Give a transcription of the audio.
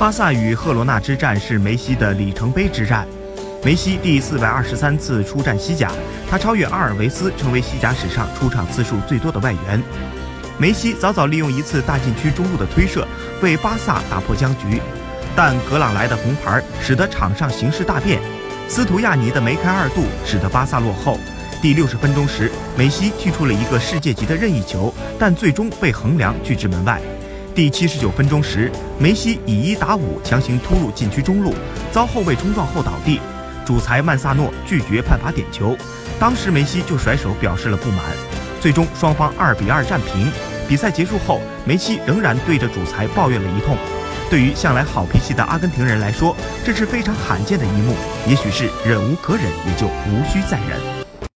巴萨与赫罗纳之战是梅西的里程碑之战。梅西第四百二十三次出战西甲，他超越阿尔维斯，成为西甲史上出场次数最多的外援。梅西早早利用一次大禁区中路的推射，为巴萨打破僵局，但格朗来的红牌使得场上形势大变。斯图亚尼的梅开二度使得巴萨落后。第六十分钟时，梅西踢出了一个世界级的任意球，但最终被横梁拒之门外。第七十九分钟时，梅西以一打五强行突入禁区中路，遭后卫冲撞后倒地。主裁曼萨诺拒绝判罚点球，当时梅西就甩手表示了不满。最终双方二比二战平。比赛结束后，梅西仍然对着主裁抱怨了一通。对于向来好脾气的阿根廷人来说，这是非常罕见的一幕。也许是忍无可忍，也就无需再忍。